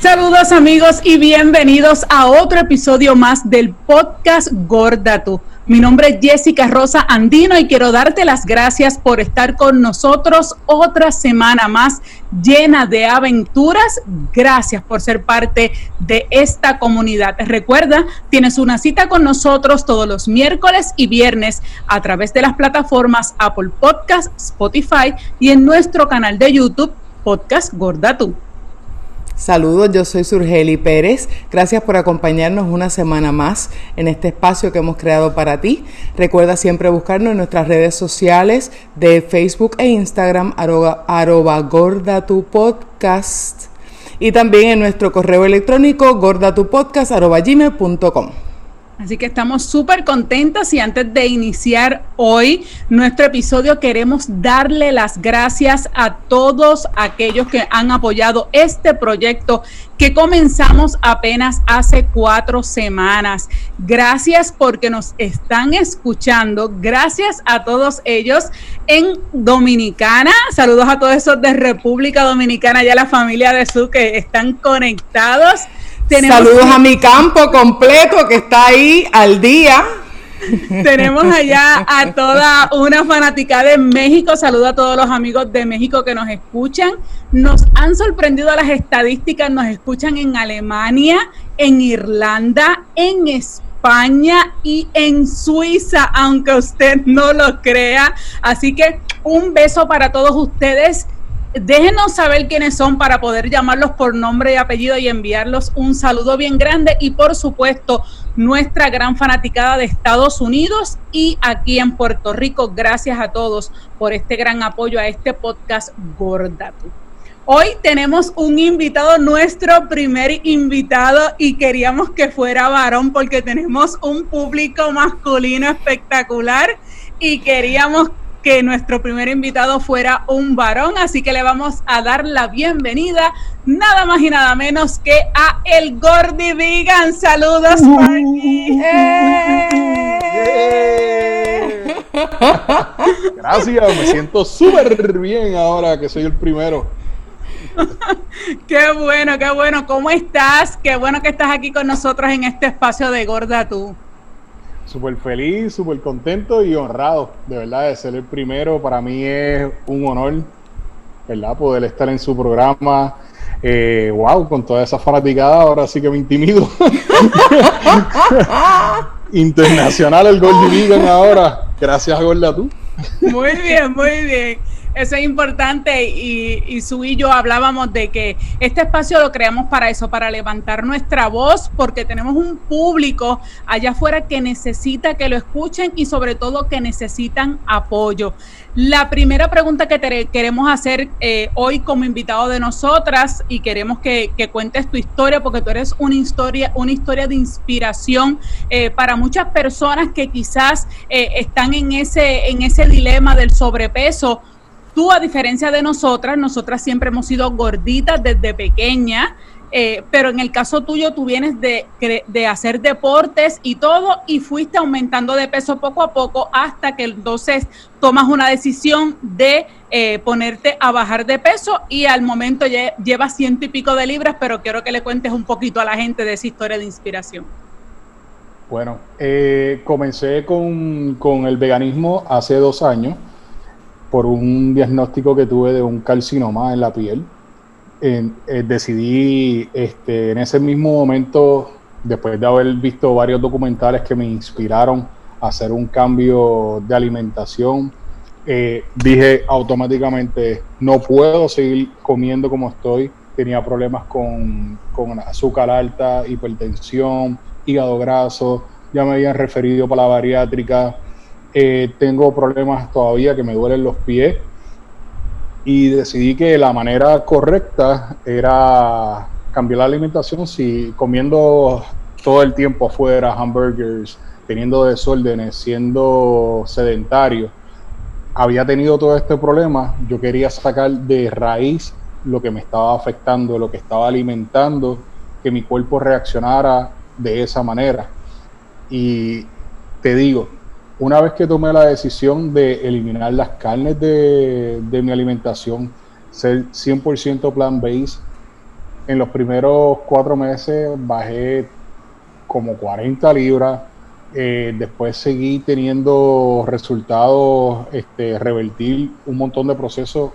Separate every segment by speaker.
Speaker 1: Saludos amigos y bienvenidos a otro episodio más del podcast Gorda Tú. Mi nombre es Jessica Rosa Andino y quiero darte las gracias por estar con nosotros otra semana más llena de aventuras. Gracias por ser parte de esta comunidad. Recuerda, tienes una cita con nosotros todos los miércoles y viernes a través de las plataformas Apple Podcast, Spotify y en nuestro canal de YouTube Podcast Gorda Tú.
Speaker 2: Saludos, yo soy Surgeli Pérez. Gracias por acompañarnos una semana más en este espacio que hemos creado para ti. Recuerda siempre buscarnos en nuestras redes sociales de Facebook e Instagram, arroba, gorda tu podcast. Y también en nuestro correo electrónico gordatupodcast arroba gmail.com.
Speaker 1: Así que estamos súper contentas y antes de iniciar hoy nuestro episodio queremos darle las gracias a todos aquellos que han apoyado este proyecto que comenzamos apenas hace cuatro semanas. Gracias porque nos están escuchando. Gracias a todos ellos en Dominicana. Saludos a todos esos de República Dominicana y a la familia de Su que están conectados.
Speaker 2: Saludos a mi campo completo que está ahí al día.
Speaker 1: Tenemos allá a toda una fanática de México. Saludos a todos los amigos de México que nos escuchan. Nos han sorprendido las estadísticas. Nos escuchan en Alemania, en Irlanda, en España y en Suiza, aunque usted no lo crea. Así que un beso para todos ustedes Déjenos saber quiénes son para poder llamarlos por nombre y apellido y enviarlos un saludo bien grande y por supuesto nuestra gran fanaticada de Estados Unidos y aquí en Puerto Rico. Gracias a todos por este gran apoyo a este podcast Gordato. Hoy tenemos un invitado, nuestro primer invitado, y queríamos que fuera varón porque tenemos un público masculino espectacular y queríamos que nuestro primer invitado fuera un varón, así que le vamos a dar la bienvenida nada más y nada menos que a el Gordy Vegan. Saludos, Marky.
Speaker 3: Gracias, me siento súper bien ahora que soy el primero.
Speaker 1: qué bueno, qué bueno. ¿Cómo estás? Qué bueno que estás aquí con nosotros en este espacio de Gorda Tú
Speaker 3: súper feliz, súper contento y honrado, de verdad, de ser el primero. Para mí es un honor, ¿verdad? Poder estar en su programa. Eh, wow, con toda esa fanaticada, ahora sí que me intimido. Internacional el Goldie Vegan ahora. Gracias, Gorda, tú.
Speaker 1: Muy bien, muy bien. Eso es importante y, y su y yo hablábamos de que este espacio lo creamos para eso, para levantar nuestra voz, porque tenemos un público allá afuera que necesita que lo escuchen y sobre todo que necesitan apoyo. La primera pregunta que te queremos hacer eh, hoy como invitado de nosotras y queremos que, cuentes tu historia, porque tú eres una historia, una historia de inspiración eh, para muchas personas que quizás eh, están en ese, en ese dilema del sobrepeso Tú, a diferencia de nosotras, nosotras siempre hemos sido gorditas desde pequeña, eh, pero en el caso tuyo tú vienes de, de, hacer deportes y todo y fuiste aumentando de peso poco a poco hasta que entonces tomas una decisión de eh, ponerte a bajar de peso y al momento llevas ciento y pico de libras, pero quiero que le cuentes un poquito a la gente de esa historia de inspiración.
Speaker 3: Bueno, eh, comencé con, con el veganismo hace dos años por un diagnóstico que tuve de un carcinoma en la piel. Eh, decidí este, en ese mismo momento, después de haber visto varios documentales que me inspiraron a hacer un cambio de alimentación, eh, dije automáticamente, no puedo seguir comiendo como estoy. Tenía problemas con, con azúcar alta, hipertensión, hígado graso, ya me habían referido para la bariátrica, eh, tengo problemas todavía que me duelen los pies y decidí que la manera correcta era cambiar la alimentación si comiendo todo el tiempo afuera hamburgers, teniendo desórdenes, siendo sedentario, había tenido todo este problema, yo quería sacar de raíz lo que me estaba afectando, lo que estaba alimentando, que mi cuerpo reaccionara de esa manera. Y te digo, una vez que tomé la decisión de eliminar las carnes de, mi alimentación, ser 100% plant-based, en los primeros cuatro meses bajé como 40 libras. Eh, después seguí teniendo resultados, este, revertir un montón de procesos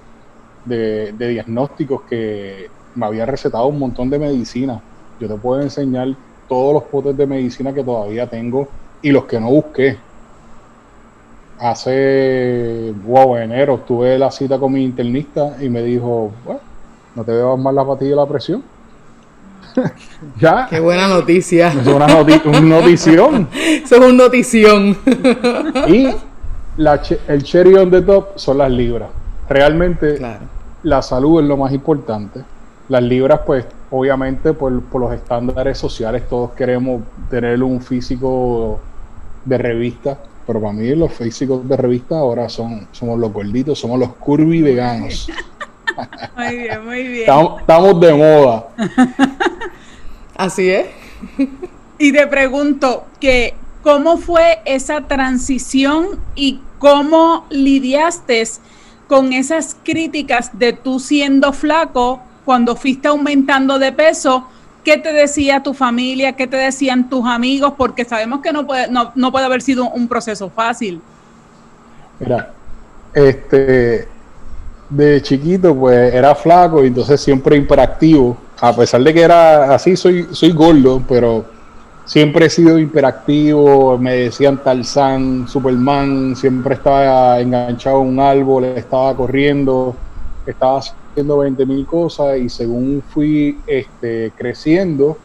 Speaker 3: de, diagnósticos que me había recetado un montón de medicina. Yo te puedo enseñar todos los potes de medicina que todavía tengo y los que no busqué. Hace, wow, enero tuve la cita con mi internista y me dijo, bueno, no te veo más la patilla de la presión.
Speaker 2: ya. Qué buena noticia.
Speaker 3: Es una notición.
Speaker 2: Eso es un notición.
Speaker 3: y el cherry on the top son las libras. Realmente la salud es lo más importante. Las libras, pues, obviamente, por, por los estándares sociales, todos queremos tener un físico de revista pero para mí los físicos de revista ahora son somos los gorditos, somos los curvy veganos.
Speaker 1: Muy bien, muy bien.
Speaker 3: Estamos, de moda.
Speaker 2: Así es.
Speaker 1: Y te pregunto que cómo fue esa transición y cómo lidiaste con esas críticas de tú siendo flaco cuando fuiste aumentando de peso. ¿Qué te decía tu familia? ¿Qué te decían tus amigos? Porque sabemos que no puede, no, no puede haber sido un proceso fácil.
Speaker 3: Mira, este, de chiquito pues era flaco y entonces siempre hiperactivo. A pesar de que era así, soy, soy gordo, pero siempre he sido hiperactivo. Me decían Tarzán, Superman, siempre estaba enganchado a un árbol, estaba corriendo, estaba haciendo 20 mil cosas y según fui este, creciendo,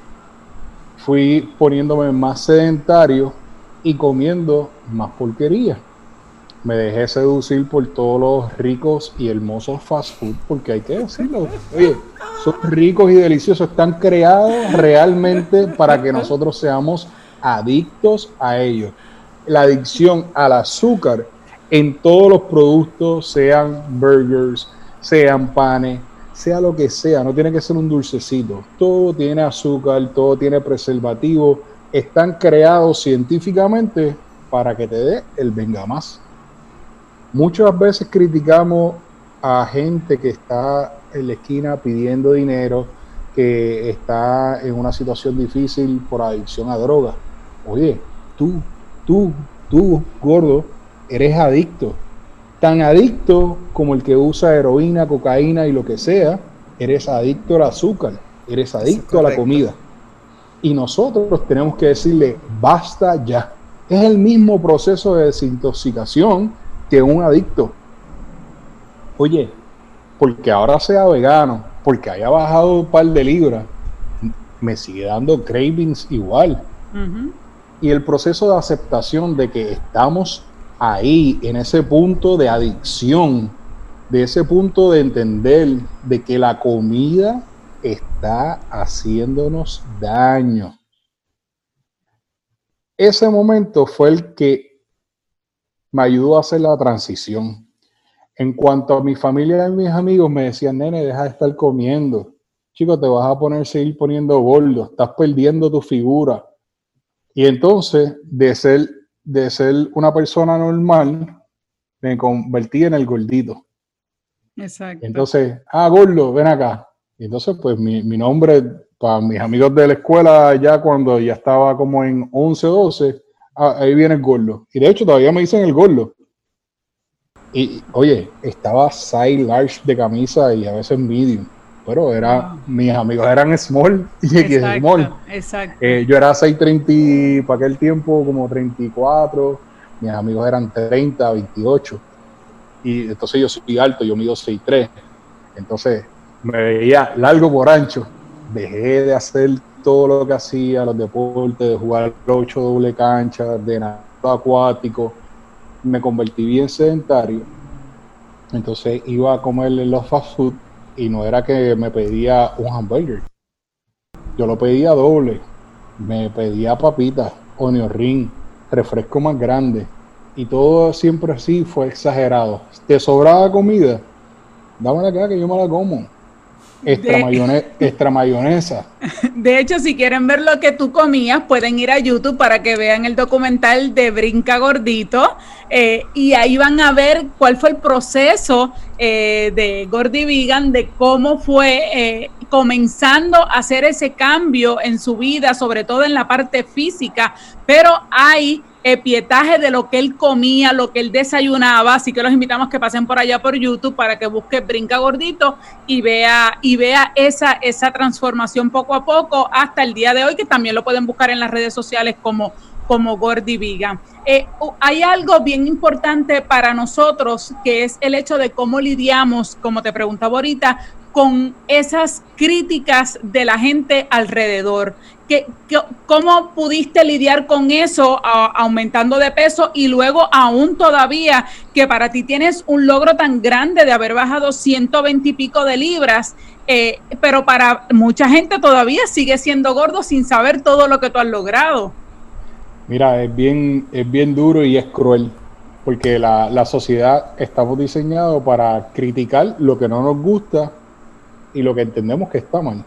Speaker 3: fui poniéndome más sedentario y comiendo más porquería me dejé seducir por todos los ricos y hermosos fast food, porque hay que decirlo. Oye, son ricos y deliciosos, están creados realmente para que nosotros seamos adictos a ellos. La adicción al azúcar en todos los productos, sean burgers, sean panes, sea lo que sea, no tiene que ser un dulcecito. Todo tiene azúcar, todo tiene preservativo, están creados científicamente para que te dé el venga más. Muchas veces criticamos a gente que está en la esquina pidiendo dinero, que está en una situación difícil por adicción a drogas. Oye, tú, tú, tú, gordo, eres adicto. Tan adicto como el que usa heroína, cocaína y lo que sea, eres adicto al azúcar, eres adicto a la comida. Y nosotros tenemos que decirle, basta ya. Es el mismo proceso de desintoxicación que un adicto. Oye, porque ahora sea vegano, porque haya bajado un par de libras, me sigue dando cravings igual. Y el proceso de aceptación de que estamos ahí, en ese punto de adicción, de ese punto de entender de que la comida está haciéndonos daño. Ese momento fue el que me ayudó a hacer la transición. En cuanto a mi familia y mis amigos, me decían, nene, deja de estar comiendo. Chico, te vas a poner, seguir poniendo gordo, estás perdiendo tu figura. Y entonces, de ser, de ser una persona normal, me convertí en el gordito.
Speaker 1: Exacto.
Speaker 3: Entonces, ah, gordo, ven acá. Y entonces, pues mi, mi nombre, para mis amigos de la escuela, ya cuando ya estaba como en 11, 12, Ah, ahí viene el gordo. Y de hecho todavía me dicen el gordo. Y oye, estaba size large de camisa y a veces medium. Pero era, mis amigos eran small y exacto, small.
Speaker 1: Exacto.
Speaker 3: Eh, yo era 6'30 para aquel tiempo, como 34. Mis amigos eran 30, 28. Y entonces yo soy alto, yo mido 6'3. Entonces me veía largo por ancho. Dejé de hacer todo lo que hacía, los deportes, de jugar ocho doble cancha, de nado acuático, me convertí bien sedentario. Entonces iba a comer los fast food y no era que me pedía un hamburger. Yo lo pedía doble. Me pedía papitas, onion ring, refresco más grande. Y todo siempre así fue exagerado. ¿Te sobraba comida? Dámela acá que yo me la como Extra, mayonesa.
Speaker 1: De hecho, si quieren ver lo que tú comías, pueden ir a YouTube para que vean el documental de Brinca Gordito eh, y ahí van a ver cuál fue el proceso eh, de Gordy Vegan, de cómo fue, eh, comenzando a hacer ese cambio en su vida, sobre todo en la parte física, pero hay pietaje de lo que él comía, lo que él desayunaba, así que los invitamos que pasen por allá por YouTube para que busque Brinca Gordito y vea y vea esa esa transformación poco a poco hasta el día de hoy que también lo pueden buscar en las redes sociales como como Gordy Viga. Eh, hay algo bien importante para nosotros que es el hecho de cómo lidiamos, como te preguntaba ahorita, con esas críticas de la gente alrededor. ¿Qué, cómo pudiste lidiar con eso aumentando de peso y luego aún todavía que para ti tienes un logro tan grande de haber bajado 120 y pico de libras, eh, pero para mucha gente todavía sigue siendo gordo sin saber todo lo que tú has logrado?
Speaker 3: Mira, es bien, es bien duro y es cruel, porque la, la sociedad estamos diseñados para criticar lo que no nos gusta y lo que entendemos que está mal.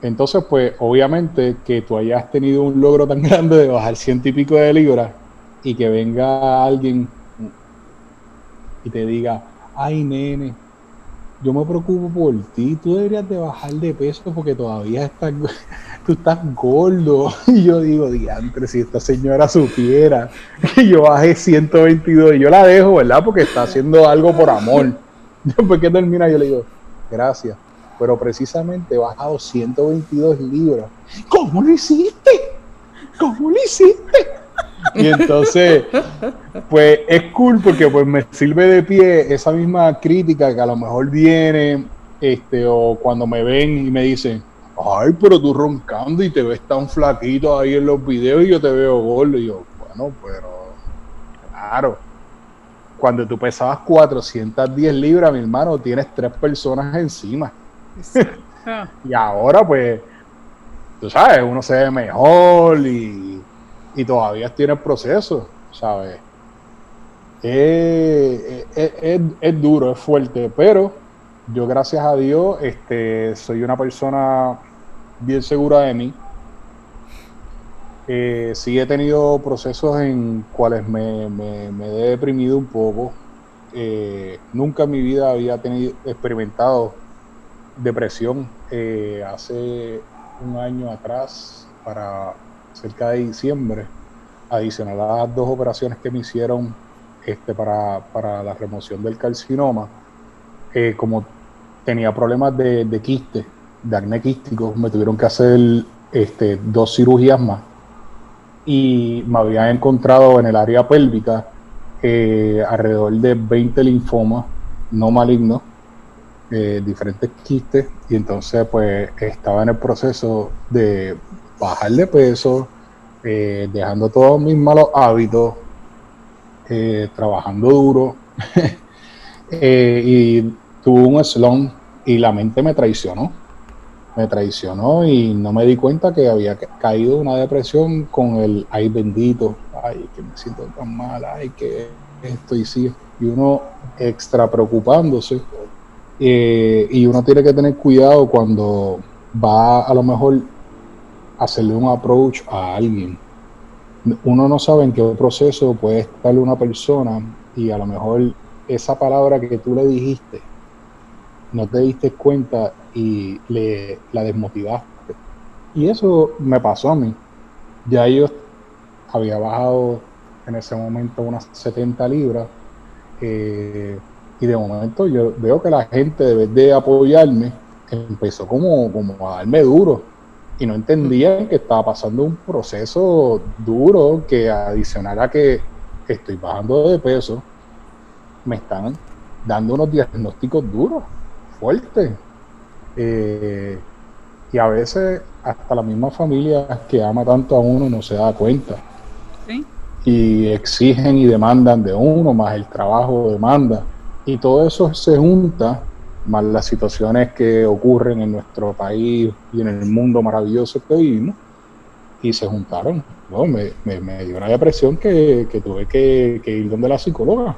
Speaker 3: Entonces, pues obviamente que tú hayas tenido un logro tan grande de bajar ciento y pico de libras y que venga alguien y te diga, ay nene, yo me preocupo por ti, tú deberías de bajar de peso porque todavía estás, tú estás gordo. Y yo digo, diantre, si esta señora supiera que yo bajé 122 y yo la dejo, ¿verdad? Porque está haciendo algo por amor. Después que termina, yo le digo, gracias pero precisamente he bajado 122 libras. ¿Cómo lo hiciste? ¿Cómo lo hiciste? Y entonces, pues es cool porque pues me sirve de pie esa misma crítica que a lo mejor viene, este, o cuando me ven y me dicen, ay, pero tú roncando y te ves tan flaquito ahí en los videos y yo te veo gordo. Y yo, bueno, pero claro, cuando tú pesabas 410 libras, mi hermano, tienes tres personas encima. y ahora, pues, tú sabes, uno se ve mejor y, todavía tiene el proceso, ¿sabes? Es, duro, es fuerte, pero yo gracias a Dios este, soy una persona bien segura de mí. Eh, sí he tenido procesos en cuales me, he deprimido un poco. Eh, nunca en mi vida había tenido experimentado depresión eh, hace un año atrás, para cerca de diciembre, adicional a las dos operaciones que me hicieron este, para, la remoción del carcinoma, eh, como tenía problemas de, de quiste, de acné quístico, me tuvieron que hacer este, dos cirugías más. Y me habían encontrado en el área pélvica eh, alrededor de 20 linfomas no malignos eh, diferentes quistes y entonces pues estaba en el proceso de bajar de peso, dejando todos mis malos hábitos, trabajando duro y tuve un slump y la mente me traicionó. Me traicionó y no me di cuenta que había caído una depresión con el ay bendito, ay que me siento tan mal, ay que esto y sí. Y uno extra preocupándose eh, y uno tiene que tener cuidado cuando va a lo mejor a hacerle un approach a alguien. Uno no sabe en qué proceso puede estar una persona y a lo mejor esa palabra que tú le dijiste no te diste cuenta y le la desmotivaste. Y eso me pasó a mí. Ya yo había bajado en ese momento unas 70 libras. Eh, y de momento yo veo que la gente, de vez de apoyarme, empezó como, como a darme duro. Y no entendían que estaba pasando un proceso duro que adicional a que estoy bajando de peso, me están dando unos diagnósticos duros, fuertes. Eh, y a veces hasta la misma familia que ama tanto a uno no se da cuenta. Y exigen y demandan de uno, más el trabajo demanda. Y todo eso se junta, más las situaciones que ocurren en nuestro país y en el mundo maravilloso que vivimos, y se juntaron. me, dio una depresión que, tuve que, ir donde la psicóloga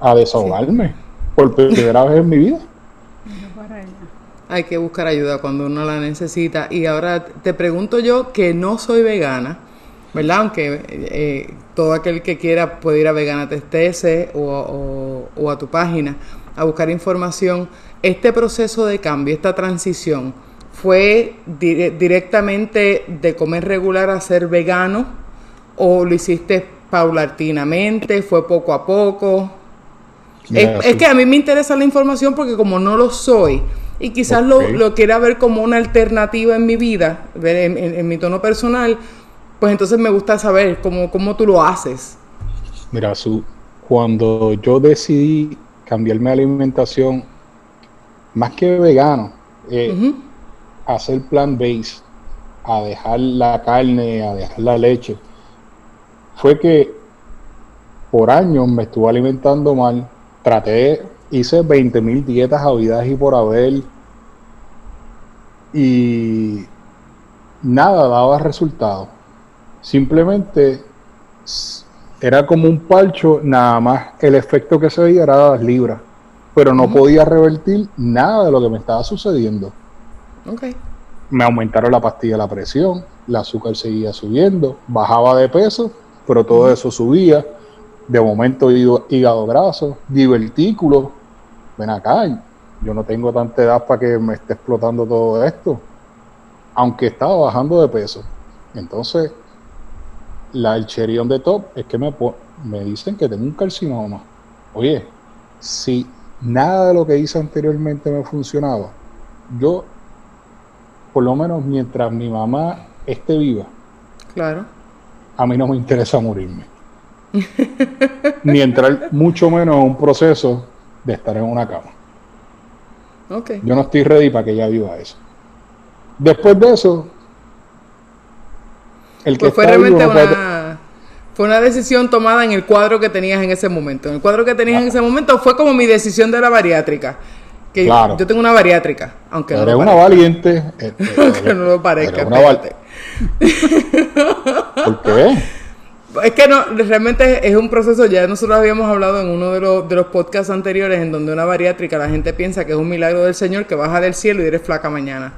Speaker 3: a desahogarme por primera vez en mi vida.
Speaker 2: Hay que buscar ayuda cuando uno la necesita. Y ahora te pregunto yo que no soy vegana ¿verdad? Aunque eh, todo aquel que quiera puede ir a Vegana TSTS o, o, a tu página a buscar información. Este proceso de cambio, esta transición, ¿fue directamente de comer regular a ser vegano o lo hiciste paulatinamente? ¿Fue poco a poco? Es, que a mí me interesa la información porque como no lo soy y quizás lo, lo, quiera ver como una alternativa en mi vida, en, en mi tono personal, pues entonces me gusta saber cómo, cómo tú lo haces.
Speaker 3: Mira, su, cuando yo decidí cambiar mi alimentación, más que vegano, eh, hacer plan base, a dejar la carne, a dejar la leche, fue que por años me estuve alimentando mal. Traté, hice 20 mil dietas habidas y por haber. Y nada daba resultado. Simplemente era como un palcho, nada más el efecto que se veía era las libras, pero no podía revertir nada de lo que me estaba sucediendo. Okay. Me aumentaron la pastilla la presión, el azúcar seguía subiendo, bajaba de peso, pero todo eso subía. De momento hígado graso, divertículo. Ven acá, yo no tengo tanta edad para que me esté explotando todo esto. Aunque estaba bajando de peso. Entonces, la, el cherión de top es que me, me dicen que tengo un carcinoma. Oye, si nada de lo que hice anteriormente me funcionaba, yo, por lo menos mientras mi mamá esté viva,
Speaker 2: claro.
Speaker 3: a mí no me interesa morirme. Ni entrar mucho menos en un proceso de estar en una cama.
Speaker 2: Okay.
Speaker 3: Yo no estoy ready para que ella viva eso. Después de eso,
Speaker 2: pues fue realmente una, fue una decisión tomada en el cuadro que tenías en ese momento. En el cuadro que tenías en ese momento fue como mi decisión de la bariátrica. Que yo tengo una bariátrica, aunque
Speaker 3: no lo una valiente.
Speaker 2: Eh, eh, aunque no lo parezca.
Speaker 3: Una ¿Por qué?
Speaker 2: Es que no, realmente es un proceso, ya nosotros habíamos hablado en uno de los, de los podcasts anteriores en donde una bariátrica la gente piensa que es un milagro del Señor que baja del cielo y eres flaca mañana.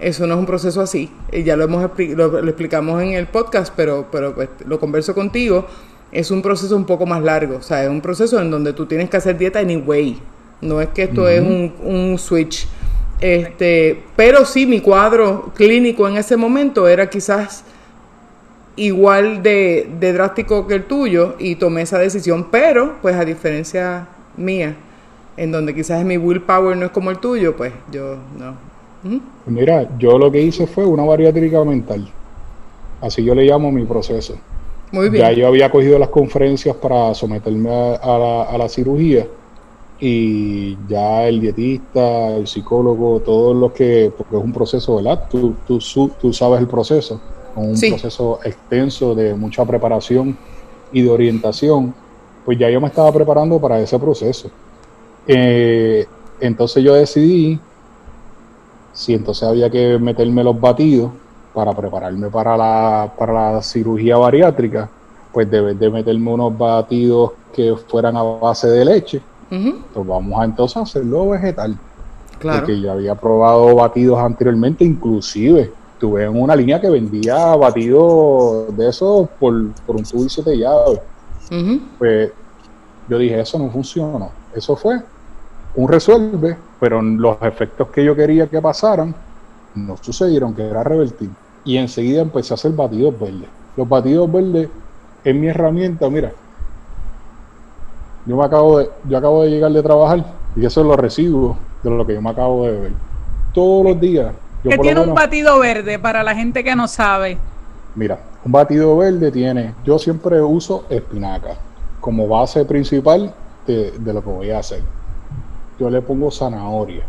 Speaker 2: Eso no es un proceso así. Y ya lo, hemos, lo, explicamos en el podcast, pero, pero pues, lo converso contigo. Es un proceso un poco más largo. O sea, es un proceso en donde tú tienes que hacer dieta anyway. No es que esto es un, un switch. Este, pero sí, mi cuadro clínico en ese momento era quizás igual de, de, drástico que el tuyo y tomé esa decisión, pero pues a diferencia mía, en donde quizás mi willpower no es como el tuyo, pues yo no,
Speaker 3: Mira, yo lo que hice fue una bariátrica mental. Así yo le llamo mi proceso.
Speaker 2: Muy bien.
Speaker 3: Ya yo había cogido las conferencias para someterme a, la, cirugía y ya el dietista, el psicólogo, todos los que, porque es un proceso, ¿verdad? Tú, tú, tú sabes el proceso, un proceso extenso de mucha preparación y de orientación, pues ya yo me estaba preparando para ese proceso. Eh, entonces yo decidí si entonces había que meterme los batidos para prepararme para la, para la cirugía bariátrica, pues debes de meterme unos batidos que fueran a base de leche. Pues vamos a entonces a hacerlo vegetal.
Speaker 2: Claro.
Speaker 3: Porque yo había probado batidos anteriormente, inclusive tuve en una línea que vendía batidos de esos por, por un tubo y siete llaves. Pues yo dije, eso no funcionó. Eso fue un resuelve, pero los efectos que yo quería que pasaran no sucedieron, que era revertir. Y enseguida empecé a hacer batidos verdes. Los batidos verdes es mi herramienta, mira. Yo me acabo de, yo acabo de llegar de trabajar y eso es los residuos de lo que yo me acabo de beber. Todos los días.
Speaker 1: ¿Qué tiene un batido verde para la gente que no sabe?
Speaker 3: Mira, un batido verde tiene, yo siempre uso espinaca como base principal de lo que voy a hacer yo le pongo zanahoria.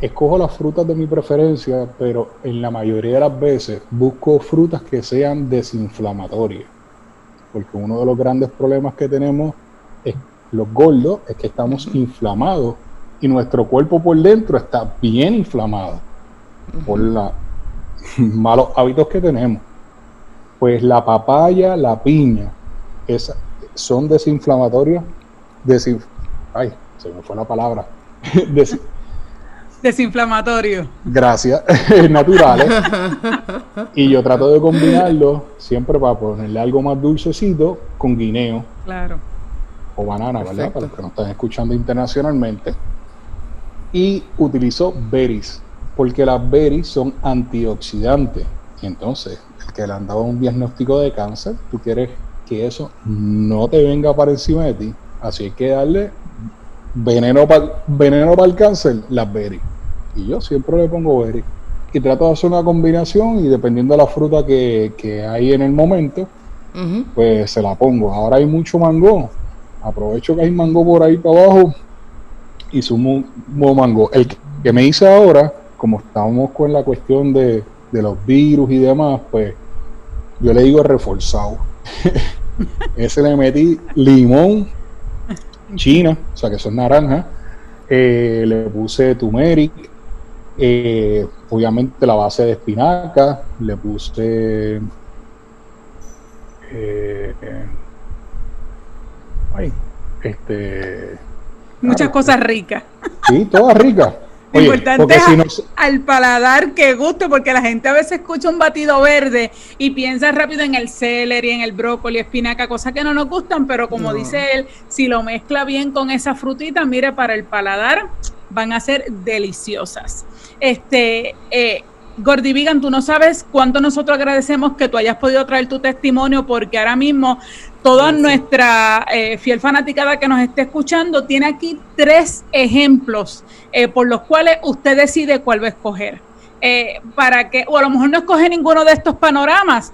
Speaker 3: Escojo las frutas de mi preferencia, pero en la mayoría de las veces busco frutas que sean desinflamatorias. Porque uno de los grandes problemas que tenemos es los gordos es que estamos inflamados y nuestro cuerpo por dentro está bien inflamado por los malos hábitos que tenemos. Pues la papaya, la piña, son desinflamatorios. ay, se me fue la palabra,
Speaker 1: Desinflamatorio.
Speaker 3: Gracias, naturales. y yo trato de combinarlo siempre para ponerle algo más dulcecito con guineo.
Speaker 1: Claro.
Speaker 3: O banana, ¿verdad? Para los que nos están escuchando internacionalmente. Y utilizo berries, porque las berries son antioxidantes. Y entonces, el que le han dado un diagnóstico de cáncer, tú quieres que eso no te venga para encima de ti. Así hay que darle veneno para veneno el cáncer, las berries. Y yo siempre le pongo berry. Y trato de hacer una combinación y dependiendo de la fruta que, hay en el momento, pues se la pongo. Ahora hay mucho mango. Aprovecho que hay mango por ahí para abajo y sumo mango. El que me hice ahora, como estamos con la cuestión de, de los virus y demás, pues yo le digo reforzado. Ese le metí limón, china, o sea que son naranjas. Eh, le puse turmeric, eh, obviamente la base de espinaca, le puse eh, ay, este
Speaker 1: muchas cosas ricas.
Speaker 3: Sí, todas ricas.
Speaker 1: Lo importante es al paladar que guste, porque la gente a veces escucha un batido verde y piensa rápido en el celery, en el brócoli, espinaca, cosas que no nos gustan, pero como dice él, si lo mezcla bien con esa frutita, mire, para el paladar van a ser deliciosas. Este, eh, Gordy Vegan, tú no sabes cuánto nosotros agradecemos que tú hayas podido traer tu testimonio, porque ahora mismo toda nuestra eh, fiel fanaticada que nos esté escuchando tiene aquí tres ejemplos eh, por los cuales usted decide cuál va a escoger. Eh, para que, o a lo mejor no escoge ninguno de estos panoramas.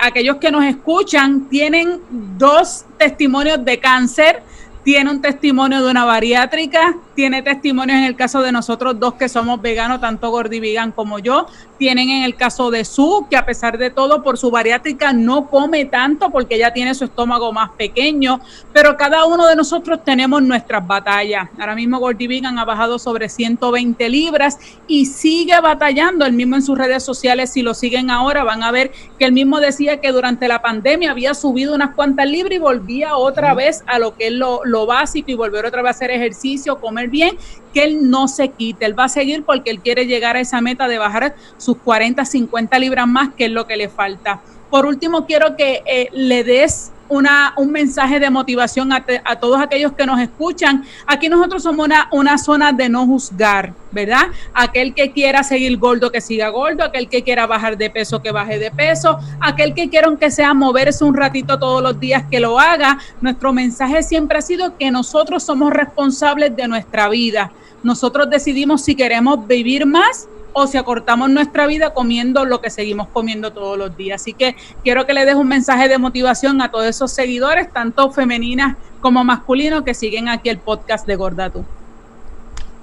Speaker 1: aquellos que nos escuchan tienen dos testimonios de cáncer, tiene un testimonio de una bariátrica, tiene testimonios en el caso de nosotros dos que somos veganos, tanto Gordy Vegan como yo, tienen en el caso de Su, que a pesar de todo por su bariátrica no come tanto porque ella tiene su estómago más pequeño, pero cada uno de nosotros tenemos nuestras batallas. Ahora mismo Gordy Vegan ha bajado sobre 120 libras y sigue batallando, el mismo en sus redes sociales, si lo siguen ahora van a ver que él mismo decía que durante la pandemia había subido unas cuantas libras y volvía otra vez a lo que es lo, lo básico y volver otra vez a hacer ejercicio, comer bien, que él no se quite, él va a seguir porque él quiere llegar a esa meta de bajar sus 40, 50 libras más, que es lo que le falta. Por último, quiero que eh, le des una, un mensaje de motivación a, todos aquellos que nos escuchan. Aquí nosotros somos una, una zona de no juzgar, ¿verdad? Aquel que quiera seguir gordo, que siga gordo, aquel que quiera bajar de peso, que baje de peso, aquel que quiera aunque sea moverse un ratito todos los días, que lo haga. Nuestro mensaje siempre ha sido que nosotros somos responsables de nuestra vida. Nosotros decidimos si queremos vivir más o si acortamos nuestra vida comiendo lo que seguimos comiendo todos los días. Así que quiero que le des un mensaje de motivación a todos esos seguidores, tanto femeninas como masculinos, que siguen aquí el podcast de Gordatu.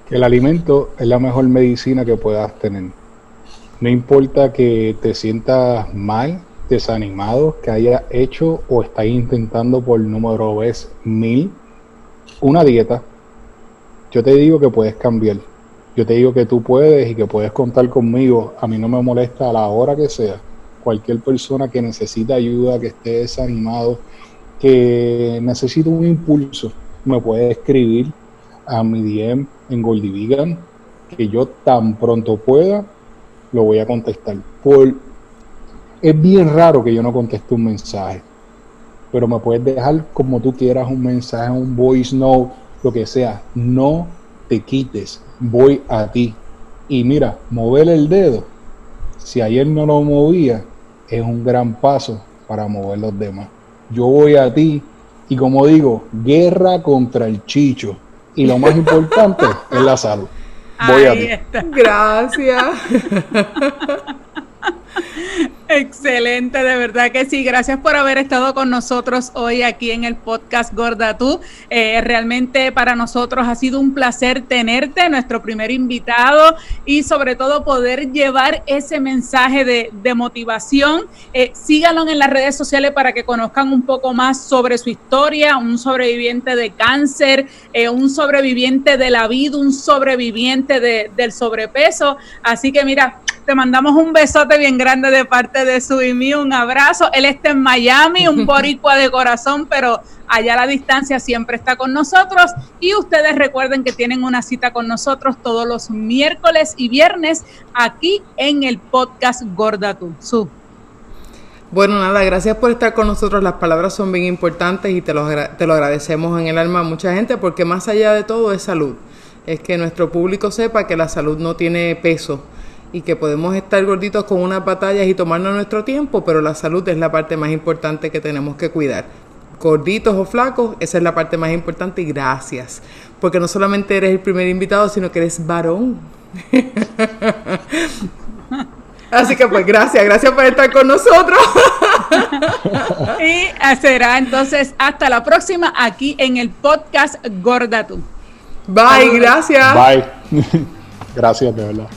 Speaker 3: Que el alimento es la mejor medicina que puedas tener. No importa que te sientas mal, desanimado, que hayas hecho o estás intentando por número vez mil una dieta, yo te digo que puedes cambiar yo te digo que tú puedes y que puedes contar conmigo. A mí no me molesta a la hora que sea. Cualquier persona que necesite ayuda, que esté desanimado, que necesite un impulso, me puede escribir a mi DM en Goldivigan, que yo tan pronto pueda lo voy a contestar. Por, es bien raro que yo no conteste un mensaje, pero me puedes dejar como tú quieras un mensaje, un voice note, lo que sea. No te quites voy a ti. Y mira, mover el dedo, si ayer no lo movía, es un gran paso para mover los demás. Yo voy a ti y como digo, guerra contra el chicho. Y lo más importante es la salud. Voy a ti.
Speaker 1: Gracias. Excelente, de verdad que sí. Gracias por haber estado con nosotros hoy aquí en el podcast Gorda Tú. Eh, realmente para nosotros ha sido un placer tenerte, nuestro primer invitado, y sobre todo poder llevar ese mensaje de, motivación. Eh, síganlo en las redes sociales para que conozcan un poco más sobre su historia, un sobreviviente de cáncer, eh, un sobreviviente de la vida, un sobreviviente del sobrepeso. Así que mira, te mandamos un besote bien grande de parte de su y mí, un abrazo. Él está en Miami, un boricua de corazón, pero allá a la distancia siempre está con nosotros. Y ustedes recuerden que tienen una cita con nosotros todos los miércoles y viernes aquí en el podcast Gorda Su.
Speaker 2: Bueno, nada, gracias por estar con nosotros. Las palabras son bien importantes y te lo, te lo agradecemos en el alma a mucha gente porque más allá de todo es salud. Es que nuestro público sepa que la salud no tiene peso y que podemos estar gorditos con unas batallas y tomarnos nuestro tiempo, pero la salud es la parte más importante que tenemos que cuidar. Gorditos o flacos, esa es la parte más importante y gracias. Porque no solamente eres el primer invitado, sino que eres varón. Así que pues gracias, gracias por estar con nosotros.
Speaker 1: y será entonces hasta la próxima aquí en el podcast Gorda
Speaker 2: Bye, gracias.
Speaker 3: Bye. gracias, de verdad.